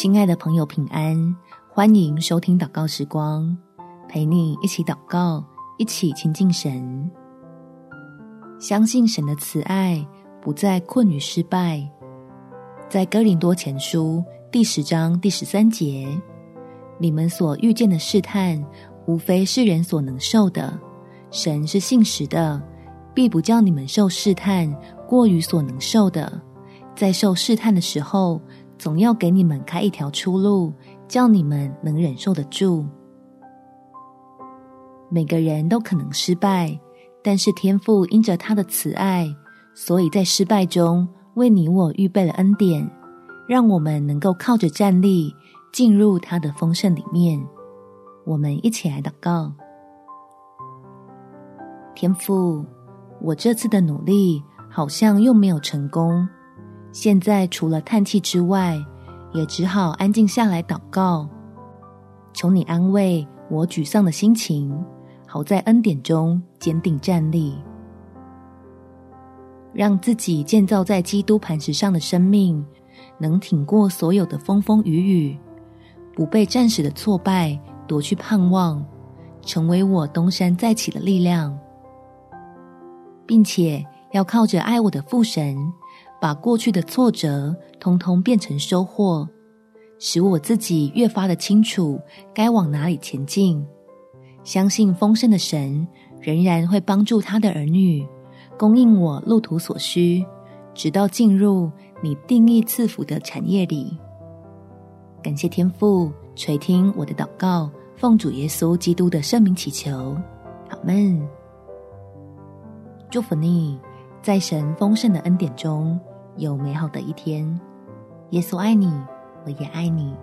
亲爱的朋友，平安！欢迎收听祷告时光，陪你一起祷告，一起亲近神。相信神的慈爱，不再困于失败。在哥林多前书第十章第十三节，你们所遇见的试探，无非是人所能受的。神是信实的，必不叫你们受试探过于所能受的。在受试探的时候，总要给你们开一条出路，叫你们能忍受得住。每个人都可能失败，但是天父因着他的慈爱，所以在失败中为你我预备了恩典，让我们能够靠着站立进入他的丰盛里面。我们一起来祷告：天父，我这次的努力好像又没有成功。现在除了叹气之外，也只好安静下来祷告，求你安慰我沮丧的心情，好在恩典中坚定站立，让自己建造在基督磐石上的生命，能挺过所有的风风雨雨，不被暂时的挫败夺去盼望，成为我东山再起的力量，并且要靠着爱我的父神。把过去的挫折通通变成收获，使我自己越发的清楚该往哪里前进。相信丰盛的神仍然会帮助他的儿女，供应我路途所需，直到进入你定义赐福的产业里。感谢天父垂听我的祷告，奉主耶稣基督的圣名祈求，阿门。祝福你，在神丰盛的恩典中。有美好的一天，耶稣爱你，我也爱你。